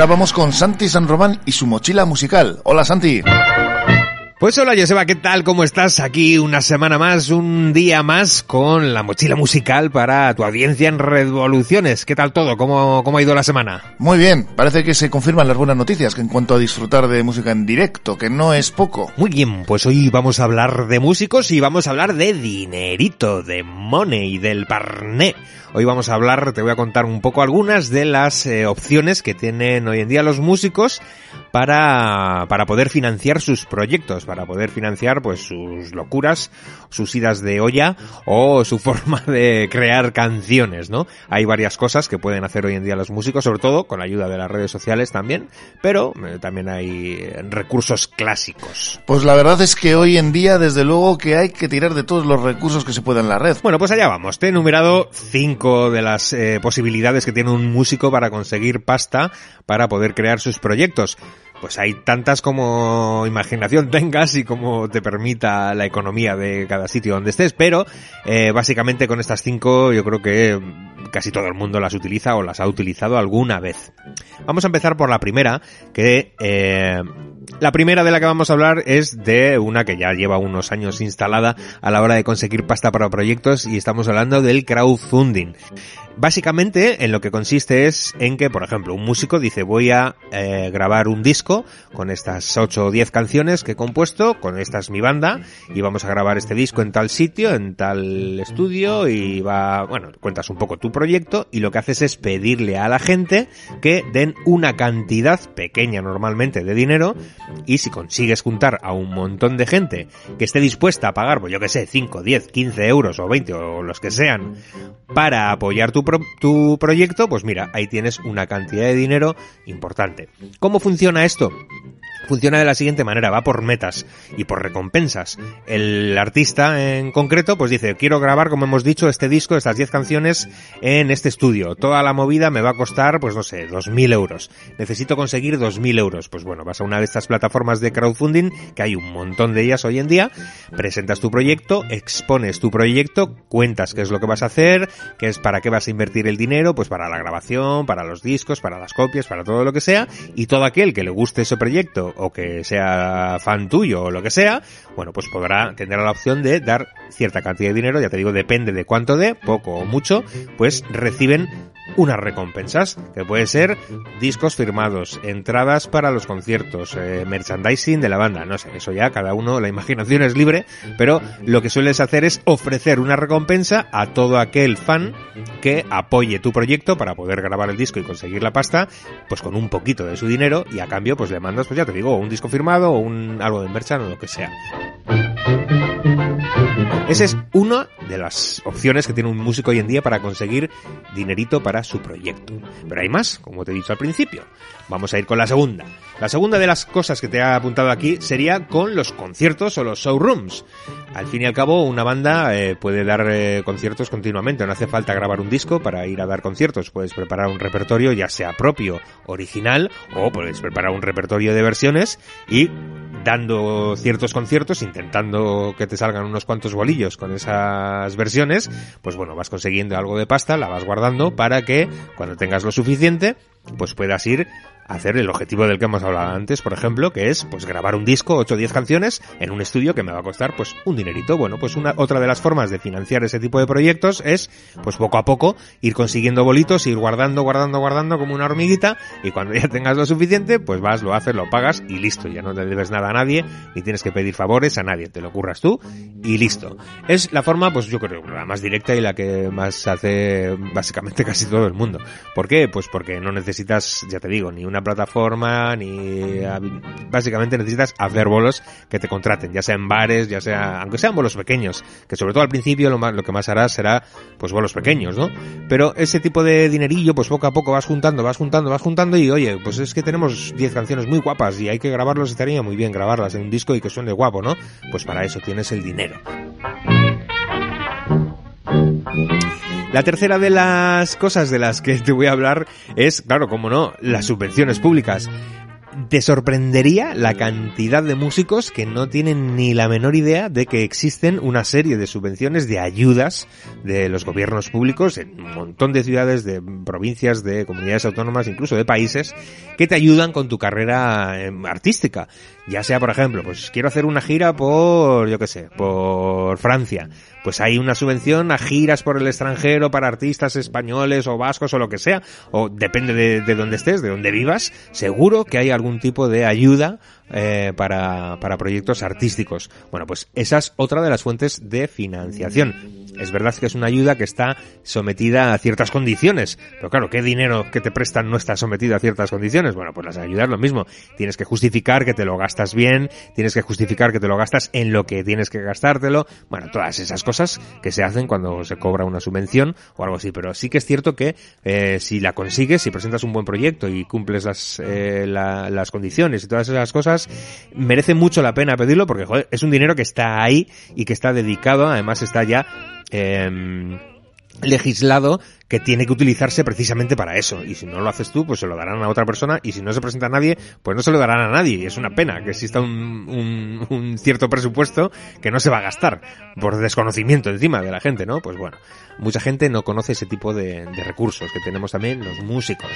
R: ahora con Santi San Román y su mochila musical. Hola Santi.
S: Pues hola Joseba, ¿qué tal? ¿Cómo estás? Aquí una semana más, un día más con la mochila musical para tu audiencia en Revoluciones. ¿Qué tal todo? ¿Cómo, cómo ha ido la semana?
E: Muy bien, parece que se confirman las buenas noticias que en cuanto a disfrutar de música en directo, que no es poco.
S: Muy bien, pues hoy vamos a hablar de músicos y vamos a hablar de dinerito, de money, del parné. Hoy vamos a hablar, te voy a contar un poco algunas de las eh, opciones que tienen hoy en día los músicos para, para poder financiar sus proyectos, para poder financiar pues sus locuras, sus idas de olla o su forma de crear canciones, ¿no? Hay varias cosas que pueden hacer hoy en día los músicos, sobre todo con la ayuda de las redes sociales también, pero eh, también hay eh, recursos clásicos.
E: Pues la verdad es que hoy en día, desde luego, que hay que tirar de todos los recursos que se puedan en la red.
S: Bueno, pues allá vamos. Te he enumerado cinco de las eh, posibilidades que tiene un músico para conseguir pasta para poder crear sus proyectos pues hay tantas como imaginación tengas y como te permita la economía de cada sitio donde estés, pero eh, básicamente con estas cinco yo creo que casi todo el mundo las utiliza o las ha utilizado alguna vez. Vamos a empezar por la primera, que eh, la primera de la que vamos a hablar es de una que ya lleva unos años instalada a la hora de conseguir pasta para proyectos y estamos hablando del crowdfunding. Básicamente en lo que consiste es en que, por ejemplo, un músico dice voy a eh, grabar un disco con estas 8 o 10 canciones que he compuesto, con esta es mi banda y vamos a grabar este disco en tal sitio, en tal estudio y va, bueno, cuentas un poco tu proyecto y lo que haces es pedirle a la gente que den una cantidad pequeña normalmente de dinero y si consigues juntar a un montón de gente que esté dispuesta a pagar, pues yo que sé, 5, 10, 15 euros o 20 o los que sean para apoyar tu, pro tu proyecto, pues mira, ahí tienes una cantidad de dinero importante. ¿Cómo funciona esto? と funciona de la siguiente manera, va por metas y por recompensas. El artista en concreto pues dice, quiero grabar, como hemos dicho, este disco, estas 10 canciones en este estudio. Toda la movida me va a costar, pues no sé, 2.000 euros. Necesito conseguir 2.000 euros. Pues bueno, vas a una de estas plataformas de crowdfunding, que hay un montón de ellas hoy en día, presentas tu proyecto, expones tu proyecto, cuentas qué es lo que vas a hacer, qué es para qué vas a invertir el dinero, pues para la grabación, para los discos, para las copias, para todo lo que sea, y todo aquel que le guste ese proyecto o que sea fan tuyo o lo que sea, bueno, pues podrá tener la opción de dar cierta cantidad de dinero, ya te digo, depende de cuánto dé, poco o mucho, pues reciben unas recompensas, que puede ser discos firmados, entradas para los conciertos, eh, merchandising de la banda, no sé, eso ya cada uno, la imaginación es libre, pero lo que sueles hacer es ofrecer una recompensa a todo aquel fan que apoye tu proyecto para poder grabar el disco y conseguir la pasta, pues con un poquito de su dinero y a cambio pues le mandas, pues ya te digo, un disco firmado o un algo de merchan o lo que sea. Thank you. Esa es una de las opciones que tiene un músico hoy en día para conseguir dinerito para su proyecto. Pero hay más, como te he dicho al principio. Vamos a ir con la segunda. La segunda de las cosas que te he apuntado aquí sería con los conciertos o los showrooms. Al fin y al cabo, una banda eh, puede dar eh, conciertos continuamente. No hace falta grabar un disco para ir a dar conciertos. Puedes preparar un repertorio, ya sea propio, original, o puedes preparar un repertorio de versiones y dando ciertos conciertos, intentando que te salgan unos cuantos bolillos con esas versiones, pues bueno, vas consiguiendo algo de pasta, la vas guardando para que cuando tengas lo suficiente, pues puedas ir hacer el objetivo del que hemos hablado antes, por ejemplo, que es pues grabar un disco, 8 o 10 canciones, en un estudio que me va a costar pues un dinerito. Bueno, pues una otra de las formas de financiar ese tipo de proyectos es pues poco a poco ir consiguiendo bolitos, ir guardando, guardando, guardando como una hormiguita y cuando ya tengas lo suficiente, pues vas, lo haces, lo pagas y listo, ya no te debes nada a nadie ni tienes que pedir favores a nadie, te lo curras tú y listo. Es la forma, pues yo creo, la más directa y la que más hace básicamente casi todo el mundo. ¿Por qué? Pues porque no necesitas, ya te digo, ni una plataforma, ni básicamente necesitas hacer bolos que te contraten, ya sea en bares, ya sea, aunque sean bolos pequeños, que sobre todo al principio lo, más, lo que más harás será pues bolos pequeños, ¿no? Pero ese tipo de dinerillo, pues poco a poco vas juntando, vas juntando, vas juntando y oye, pues es que tenemos 10 canciones muy guapas y hay que grabarlos, estaría muy bien grabarlas en un disco y que suene guapo, ¿no? Pues para eso tienes el dinero. La tercera de las cosas de las que te voy a hablar es, claro, como no, las subvenciones públicas. Te sorprendería la cantidad de músicos que no tienen ni la menor idea de que existen una serie de subvenciones, de ayudas de los gobiernos públicos en un montón de ciudades, de provincias, de comunidades autónomas, incluso de países, que te ayudan con tu carrera artística ya sea, por ejemplo, pues quiero hacer una gira por, yo qué sé, por Francia, pues hay una subvención a giras por el extranjero para artistas españoles o vascos o lo que sea, o depende de, de dónde estés, de dónde vivas, seguro que hay algún tipo de ayuda eh, para, para proyectos artísticos. Bueno, pues esa es otra de las fuentes de financiación. Es verdad que es una ayuda que está sometida a ciertas condiciones, pero claro, ¿qué dinero que te prestan no está sometido a ciertas condiciones? Bueno, pues las ayudas lo mismo. Tienes que justificar que te lo gastas bien, tienes que justificar que te lo gastas en lo que tienes que gastártelo. Bueno, todas esas cosas que se hacen cuando se cobra una subvención o algo así. Pero sí que es cierto que eh, si la consigues, si presentas un buen proyecto y cumples las, eh, la- las condiciones y todas esas cosas, merece mucho la pena pedirlo porque es un dinero que está ahí y que está dedicado, además está ya em, legislado que tiene que utilizarse precisamente para eso. Y si no lo haces tú, pues se lo darán a otra persona. Y si no se presenta a nadie, pues no se lo darán a nadie. Y es una pena que exista un, cierto presupuesto que no se va a gastar por desconocimiento encima de la gente, ¿no? Pues bueno, mucha gente no conoce ese tipo de recursos que tenemos también los músicos.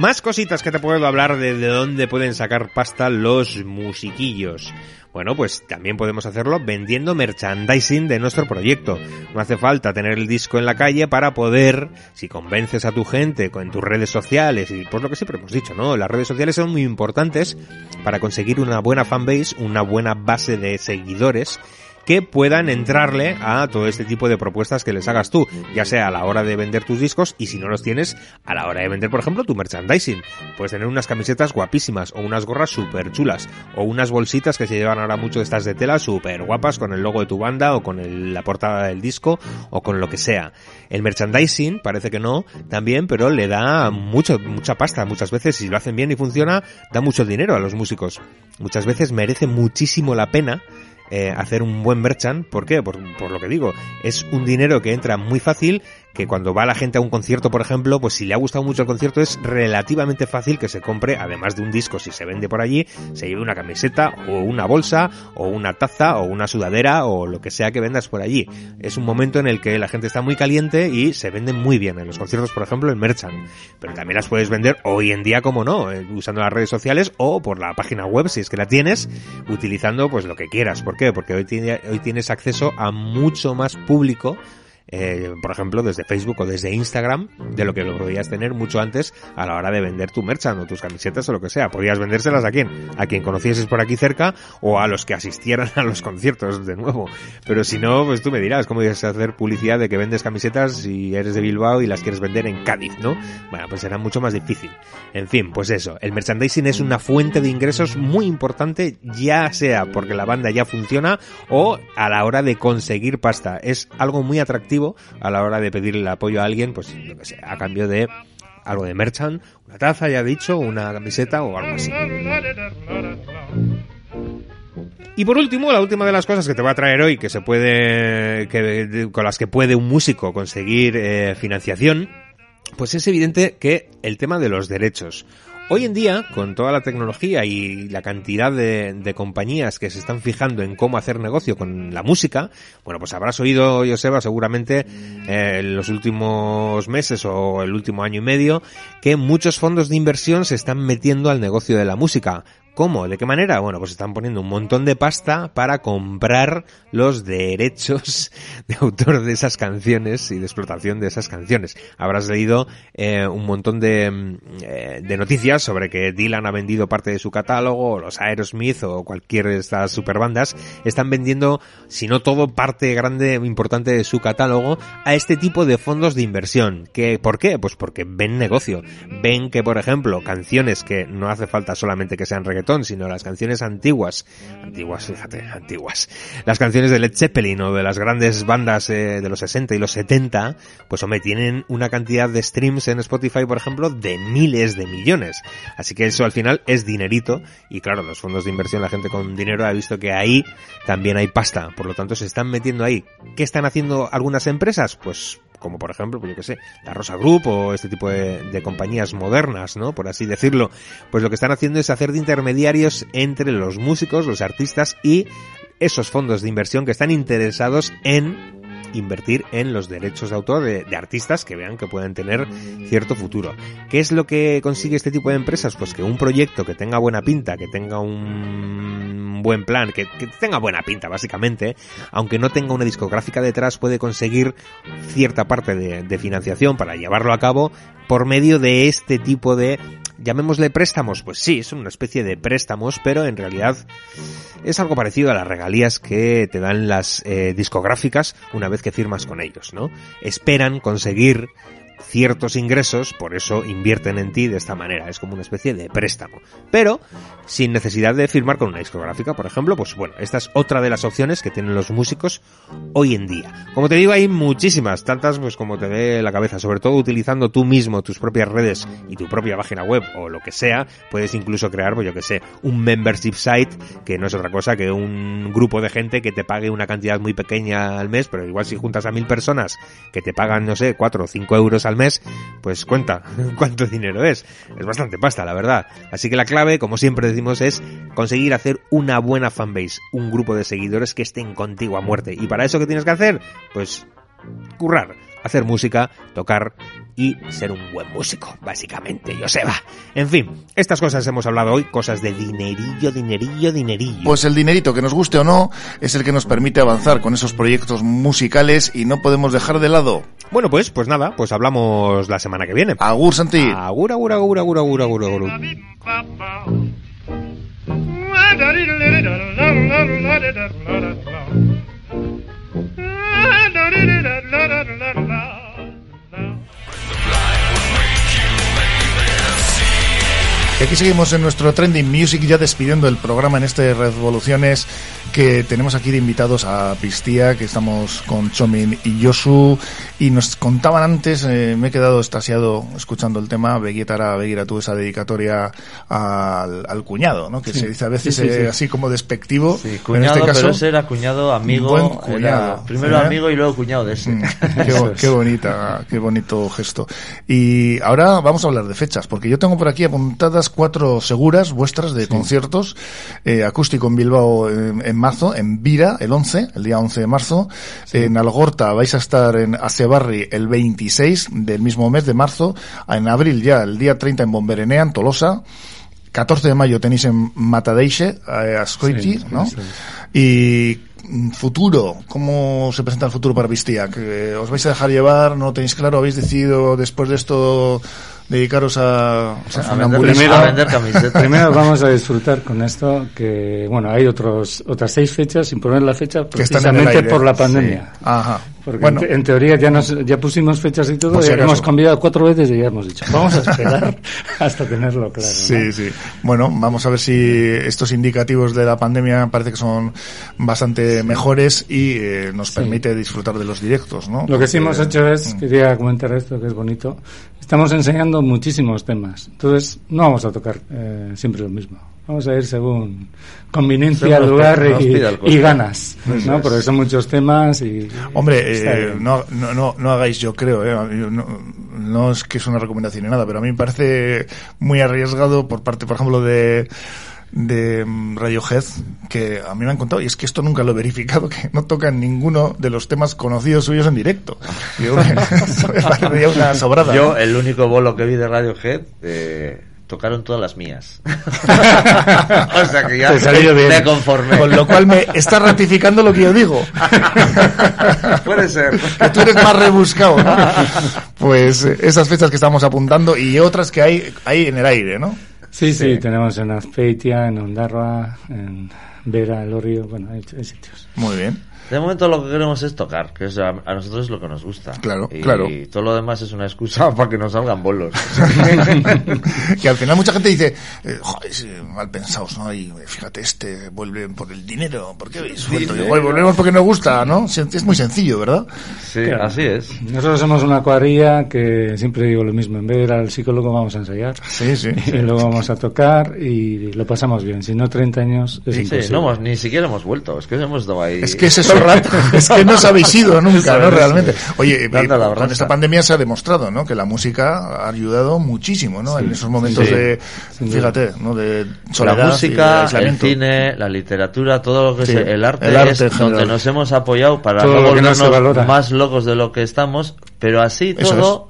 S: Más cositas que te puedo hablar de, de dónde pueden sacar pasta los musiquillos. Bueno, pues también podemos hacerlo vendiendo merchandising de nuestro proyecto. No hace falta tener el disco en la calle para poder, si convences a tu gente con tus redes sociales y por lo que siempre hemos dicho, ¿no? Las redes sociales son muy importantes para conseguir una buena fanbase, una buena base de seguidores que puedan entrarle a todo este tipo de propuestas que les hagas tú, ya sea a la hora de vender tus discos y si no los tienes, a la hora de vender, por ejemplo, tu merchandising. Puedes tener unas camisetas guapísimas o unas gorras súper chulas o unas bolsitas que se llevan ahora mucho estas de tela súper guapas con el logo de tu banda o con la portada del disco o con lo que sea. El merchandising, parece que no, también, pero le da mucho, mucha pasta muchas veces. Si lo hacen bien y funciona, da mucho dinero a los músicos. Muchas veces merece muchísimo la pena eh, hacer un buen merchant. ¿Por qué? Por, por lo que digo, es un dinero que entra muy fácil, que cuando va la gente a un concierto, por ejemplo, pues si le ha gustado mucho el concierto es relativamente fácil que se compre, además de un disco, si se vende por allí, se lleve una camiseta o una bolsa o una taza o una sudadera o lo que sea que vendas por allí. Es un momento en el que la gente está muy caliente y se venden muy bien en los conciertos, por ejemplo, en merchant. Pero también las puedes vender hoy en día, como no, eh, usando las redes sociales o por la página web, si es que la tienes, utilizando pues lo que quieras. ¿Por qué? Porque hoy, hoy tienes acceso a mucho más público eh, por ejemplo, desde Facebook o desde Instagram, de lo que lo podías tener mucho antes a la hora de vender tu merchant o tus camisetas o lo que sea. Podías vendérselas a quién? A quien conocieses por aquí cerca o a los que asistieran a los conciertos de nuevo. Pero si no, pues tú me dirás cómo ibas a hacer publicidad de que vendes camisetas si eres de Bilbao y las quieres vender en Cádiz, ¿no? Bueno, pues será mucho más difícil. En fin, pues eso, el merchandising es una fuente de ingresos muy importante, ya sea porque la banda ya funciona o a la hora de conseguir pasta. Es algo muy atractivo a la hora de pedirle apoyo a alguien, pues yo que sé, a cambio de algo de merchant, una taza, ya he dicho, una camiseta o algo así. Y por último, la última de las cosas que te voy a traer hoy, que se puede, que, con las que puede un músico conseguir eh, financiación, pues es evidente que el tema de los derechos. Hoy en día, con toda la tecnología y la cantidad de, compañías que se están fijando en cómo hacer negocio con la música, bueno, pues habrás oído, Joseba, seguramente eh, en los últimos meses o el último año y medio, que muchos fondos de inversión se están metiendo al negocio de la música. ¿Cómo? ¿De qué manera? Bueno, pues están poniendo un montón de pasta para comprar los derechos de autor de esas canciones y de explotación de esas canciones. Habrás leído eh, un montón de, mm, eh, de noticias sobre que Dylan ha vendido parte de su catálogo, o los Aerosmith o cualquier de estas superbandas están vendiendo, si no todo, parte grande, importante de su catálogo a este tipo de fondos de inversión. ¿Qué, ¿Por qué? Pues porque ven negocio. Ven que, por ejemplo, canciones que no hace falta solamente que sean sino las canciones antiguas, antiguas, fíjate, antiguas, las canciones de Led Zeppelin o de las grandes bandas eh, de los 60 y los 70, pues hombre, tienen una cantidad de streams en Spotify, por ejemplo, de miles de millones. Así que eso al final es dinerito y claro, los fondos de inversión, la gente con dinero ha visto que ahí también hay pasta, por lo tanto se están metiendo ahí. ¿Qué están haciendo algunas empresas? Pues como por ejemplo, pues yo que sé, la Rosa Group o este tipo de, de compañías modernas, ¿no? Por así decirlo. Pues lo que están haciendo es hacer de intermediarios entre los músicos, los artistas y esos fondos de inversión que están interesados en invertir en los derechos de autor de, de artistas que vean que pueden tener cierto futuro. ¿Qué es lo que consigue este tipo de empresas? Pues que un proyecto que tenga buena pinta, que tenga un buen plan, que, que tenga buena pinta básicamente, aunque no tenga una discográfica detrás, puede conseguir cierta parte de, de financiación para llevarlo a cabo por medio de este tipo de llamémosle préstamos, pues sí, es una especie de préstamos, pero en realidad es algo parecido a las regalías que te dan las eh, discográficas una vez que firmas con ellos, ¿no? Esperan conseguir ciertos ingresos, por eso invierten en ti de esta manera, es como una especie de préstamo. Pero sin necesidad de firmar con una discográfica, por ejemplo, pues bueno, esta es otra de las opciones que tienen los músicos hoy en día. Como te digo, hay muchísimas, tantas pues como te dé la cabeza, sobre todo utilizando tú mismo tus propias redes y tu propia página web o lo que sea, puedes incluso crear, pues yo que sé, un membership site que no es otra cosa que un grupo de gente que te pague una cantidad muy pequeña al mes, pero igual si juntas a mil personas que te pagan, no sé, cuatro o cinco euros al mes, pues cuenta cuánto dinero es. Es bastante pasta, la verdad. Así que la clave, como siempre decimos, es conseguir hacer una buena fanbase, un grupo de seguidores que estén contigo a muerte. ¿Y para eso qué tienes que hacer? Pues currar, hacer música, tocar y ser un buen músico, básicamente, Joseba. En fin, estas cosas hemos hablado hoy, cosas de dinerillo, dinerillo, dinerillo.
E: Pues el dinerito, que nos guste o no, es el que nos permite avanzar con esos proyectos musicales y no podemos dejar de lado.
S: Bueno, pues, pues nada, pues hablamos la semana que viene.
E: Agur, Santi.
S: Agur, agur, agur, agur, agur, agur, agur.
E: Y aquí seguimos en nuestro Trending Music, ya despidiendo el programa en este Revoluciones, que tenemos aquí de invitados a Pistía, que estamos con Chomin y Yosu, y nos contaban antes, eh, me he quedado estasiado escuchando el tema, Beguetara, Beguira, tú esa dedicatoria al, al cuñado, ¿no? Que
K: Sí.
E: se dice a veces
K: Sí, sí, sí.
E: eh, así como despectivo.
K: Sí,
E: en
K: cuñado,
E: este caso,
K: pero ese era cuñado, amigo.
E: buen
K: era
E: cuñado.
K: primero
E: ¿eh?
K: amigo y luego cuñado de ese.
E: Mm, qué bonita, qué bonito gesto. Y ahora vamos a hablar de fechas, porque yo tengo por aquí apuntadas cuatro seguras vuestras de conciertos. Eh, acústico en Bilbao en, en marzo, en Vira el 11, el día 11 de marzo. En Algorta vais a estar en Asebarri el 26 del mismo mes de marzo. En abril ya, el día 30 en Bomberenea, en Tolosa. 14 de mayo tenéis en Matadeixe, eh, Ascoiti,
I: Sí,
E: ¿no? Y mm, futuro, ¿cómo se presenta el futuro para Vistia? ¿Que ¿Os vais a dejar llevar? ¿No lo tenéis claro? ¿Habéis decidido después de esto dedicaros a, a, funambulismo?
I: primero, primero vamos a disfrutar con esto que bueno hay otros otras seis fechas sin poner la fecha precisamente por la pandemia
E: Sí. Ajá.
I: Porque
E: Bueno.
I: en, te- en teoría ya nos ya pusimos fechas y todo y
E: acaso.
I: hemos cambiado cuatro veces y ya hemos dicho vamos a esperar hasta tenerlo claro ¿no?
E: Sí, sí. Bueno, vamos a ver si estos indicativos de la pandemia parece que son bastante mejores y eh, nos permite disfrutar de los directos, ¿no?
I: Lo que sí hemos hecho es, quería comentar esto que es bonito, estamos enseñando muchísimos temas, entonces no vamos a tocar eh, siempre lo mismo, vamos a ir según conveniencia,
E: Según
I: lugar y, ganas, ¿no?
E: es.
I: Porque son muchos temas y...
E: Hombre, eh, no, no, no, no hagáis, yo creo, eh, yo no, no es que es una recomendación ni nada, pero a mí me parece muy arriesgado por parte, por ejemplo, de de mm, Radiohead que a mí me han contado y es que esto nunca lo he verificado que no tocan ninguno de los temas conocidos suyos en directo Yo, eso me parecería una sobrada
K: Yo,
E: ¿no?
K: el único bolo que vi de Radiohead, eh, tocaron todas las mías. o sea que ya
E: Te salió bien.
K: me conformé.
E: Con lo cual me está ratificando lo que yo digo.
K: Puede ser.
E: Que tú eres más rebuscado, ¿no? Pues eh, esas fechas que estamos apuntando y otras que hay, hay en el aire, ¿no?
I: Sí, sí, tenemos en Azpeitia, en Ondarroa, en Vera, Lorio, bueno, hay, hay sitios.
E: Muy bien.
K: De momento lo que queremos es tocar, que es a, a nosotros es lo que nos gusta.
E: Claro,
K: y,
E: claro.
K: Y todo lo demás es una excusa para que nos salgan bolos.
E: que al final mucha gente dice, eh, joder, sí, mal pensados, ¿no? Y eh, fíjate, este vuelven por el dinero, ¿por qué habéis vuelto?
I: Sí,
E: Igual volvemos porque nos gusta, ¿no? Es muy sencillo, ¿verdad?
K: Sí,
I: Claro.
K: así es.
I: Nosotros somos una cuadrilla que siempre digo lo mismo, en vez de ir al psicólogo vamos a ensayar.
E: Sí, sí.
I: Y luego vamos a tocar y lo pasamos bien. Si no 30 años es
K: Sí,
I: imposible.
K: no hemos, ni siquiera hemos vuelto, es que hemos estado ahí.
E: Es que ese sueño, rato. Es que no os habéis ido nunca, ¿no? Realmente. Oye, eh,
K: la
E: con esta pandemia se ha demostrado, ¿no? Que la música ha ayudado muchísimo, ¿no?
K: Sí.
E: En esos momentos
K: Sí.
E: de,
K: duda.
E: fíjate, ¿no? De soledad
K: la
E: y de
K: música, el cine, la literatura, todo lo que
E: Sí,
K: es el arte,
E: el arte
K: es donde nos hemos apoyado para
I: Todo
K: no volvernos más locos de lo que estamos, pero así
E: Eso
K: todo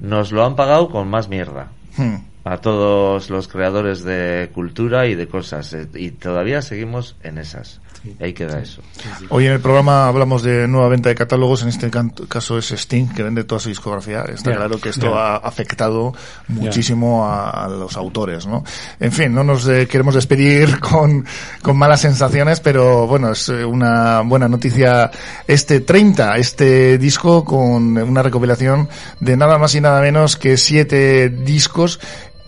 K: nos lo han pagado con más mierda.
E: Hmm.
K: A todos los creadores de cultura y de cosas. eh, Y todavía seguimos en esas. Ahí queda eso.
E: Hoy en el programa hablamos de nueva venta de catálogos, en este caso es Sting, que vende toda su discografía. Está claro que esto ha afectado muchísimo a, a los autores, ¿no? En fin, no nos eh, queremos despedir con, con malas sensaciones, pero bueno, es eh, una buena noticia este 30, este disco con una recopilación de nada más y nada menos que siete discos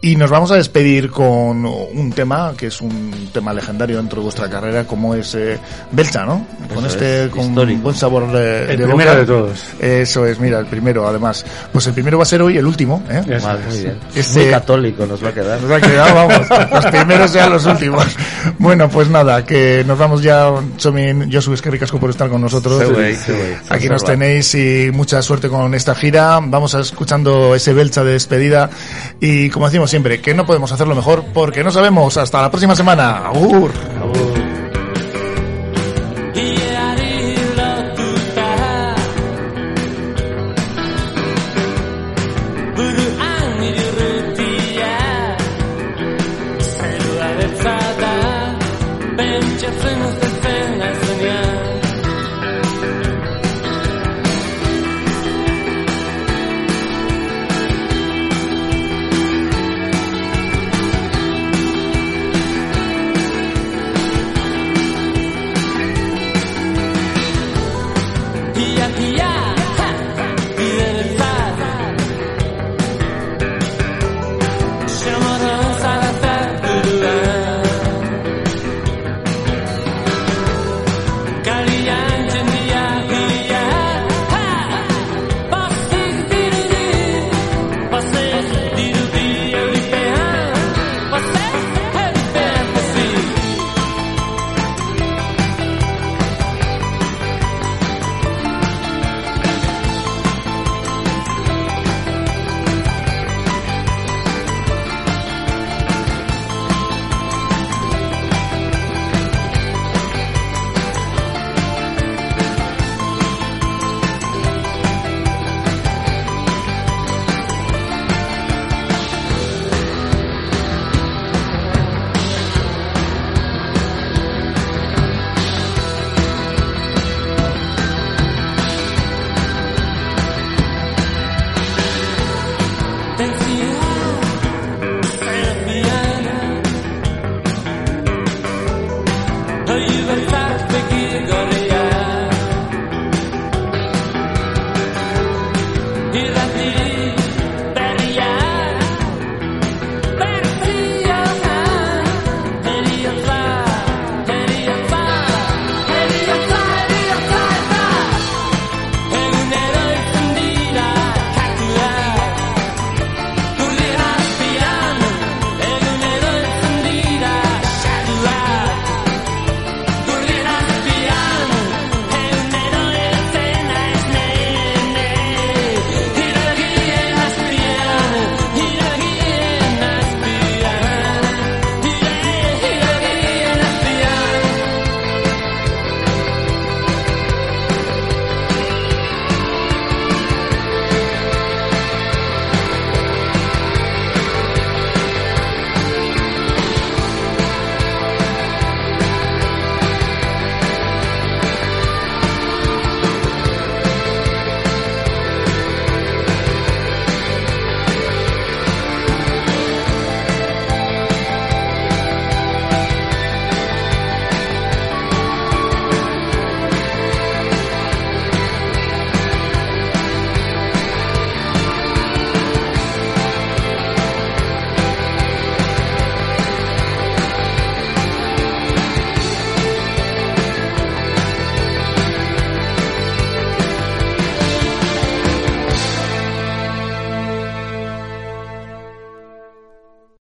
E: y nos vamos a despedir con un tema que es un tema legendario dentro de vuestra carrera, como es eh, Belcha, ¿no? Con
K: Eso
E: este,
K: es,
E: con
K: histórico.
E: buen sabor de,
I: El
E: de
I: primero
E: boca.
I: de todos.
E: Eso es, mira, el primero, además. Pues el primero va a ser hoy el último, ¿eh?
K: Vale, muy bien.
E: Este-
K: Muy católico nos va a quedar.
E: Nos ha quedado, vamos, los primeros sean los últimos. Bueno, pues nada, que nos vamos ya, Chomin, Josu, es que ricasco por estar con nosotros.
K: Següey, següey.
E: Aquí nos tenéis y mucha suerte con esta gira. Vamos a escuchando ese belcha de despedida y como decimos siempre, que no podemos hacerlo mejor porque no sabemos. Hasta la próxima semana. Agur.
R: Pentsa